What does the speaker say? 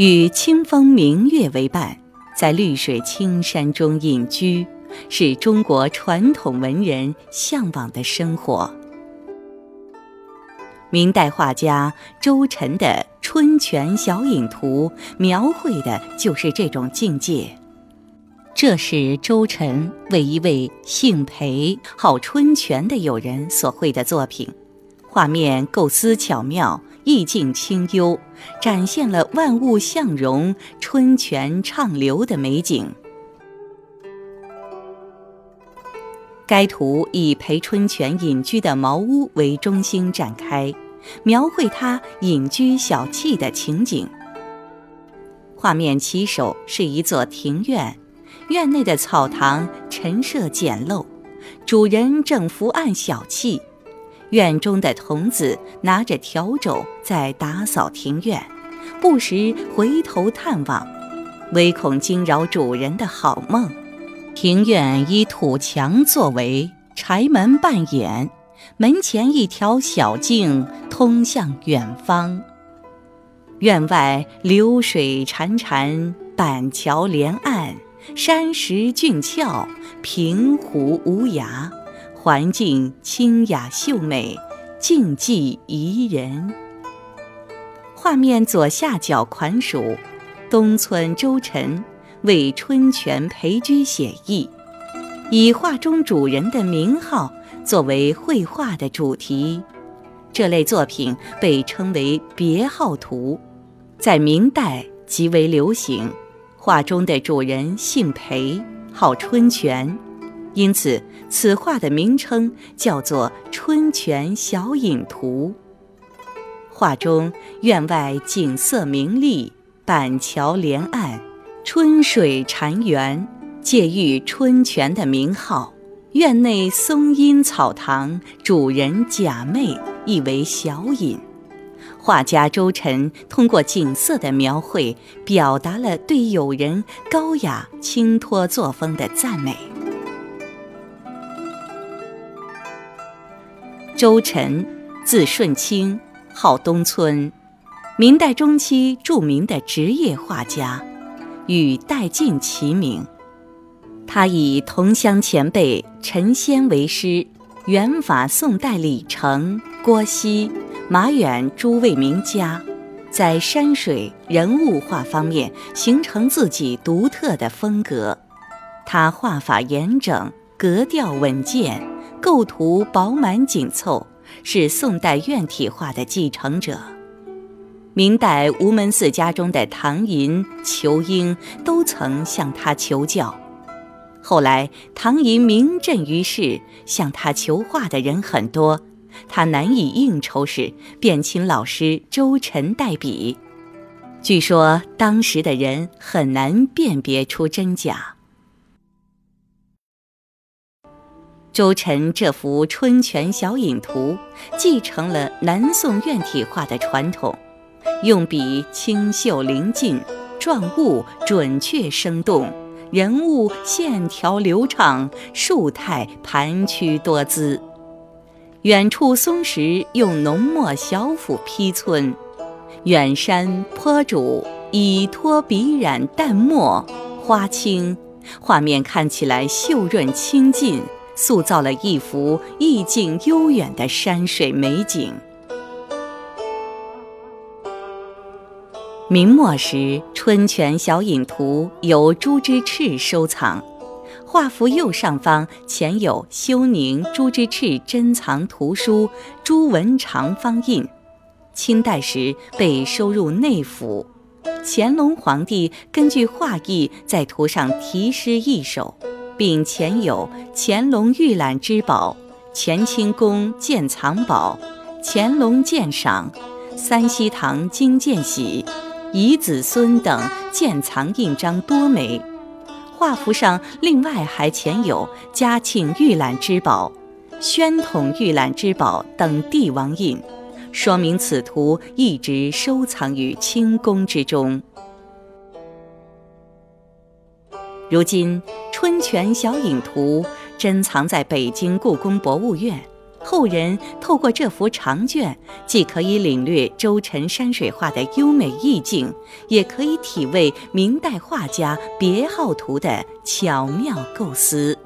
与清风明月为伴，在绿水青山中隐居，是中国传统文人向往的生活。明代画家周晨的《春泉小影图》描绘的就是这种境界。这是周晨为一位姓裴、号春泉的友人所绘的作品，画面构思巧妙，意境清幽，展现了万物向荣、春泉畅流的美景。该图以裴春泉隐居的茅屋为中心展开，描绘他隐居小憩的情景。画面起首是一座庭院。院内的草堂陈设简陋，主人正伏案小憩，院中的童子拿着笤帚在打扫庭院，不时回头探望，唯恐惊扰主人的好梦。庭院以土墙作为，柴门半掩，门前一条小径通向远方。院外流水潺潺，板桥连岸。山石峻峭，平湖无涯，环境清雅秀美，静寂宜人。画面左下角款署“东村周晨为春泉陪居写意”，以画中主人的名号作为绘画的主题。这类作品被称为别号图，在明代极为流行。画中的主人姓裴，号春泉，因此此画的名称叫做《春泉小隐图》。画中院外景色明丽，板桥连岸，春水潺湲，借喻春泉的名号。院内松阴草堂，主人假寐，意为小隐。画家周晨通过景色的描绘，表达了对友人高雅清脱作风的赞美。周晨，字顺清，号东村，明代中期著名的职业画家，与戴进齐名。他以同乡前辈陈先为师，远法宋代李成、郭熙。马远诸位名家，在山水人物画方面形成自己独特的风格。他画法严整，格调稳健，构图饱满紧凑，是宋代院体画的继承者。明代吴门四家中的唐寅、仇英都曾向他求教。后来唐寅名震于世，向他求画的人很多。他难以应酬时，便请老师周晨代笔。据说当时的人很难辨别出真假。周晨这幅《春泉小影图》继承了南宋院体画的传统，用笔清秀灵劲，状物准确生动，人物线条流畅，树态盘曲多姿。远处松石用浓墨小斧劈皴，远山坡主以托笔染淡墨，花青，画面看起来秀润清劲，塑造了一幅意境悠远的山水美景。明末时，《春泉小影图》由朱之赤收藏。画幅右上方前有休宁朱之赤珍藏图书朱文长方印，清代时被收入内府。乾隆皇帝根据画意在图上题诗一首，并前有乾隆御览之宝、乾清宫鉴藏宝、乾隆鉴赏、三希堂金鉴玺、遗子孙等鉴藏印章多枚。画幅上另外还前有嘉庆御览之宝、宣统御览之宝等帝王印，说明此图一直收藏于清宫之中。如今《春泉小影图》珍藏在北京故宫博物院，后人透过这幅长卷，既可以领略周陈山水画的优美意境，也可以体味明代画家别号图的巧妙构思。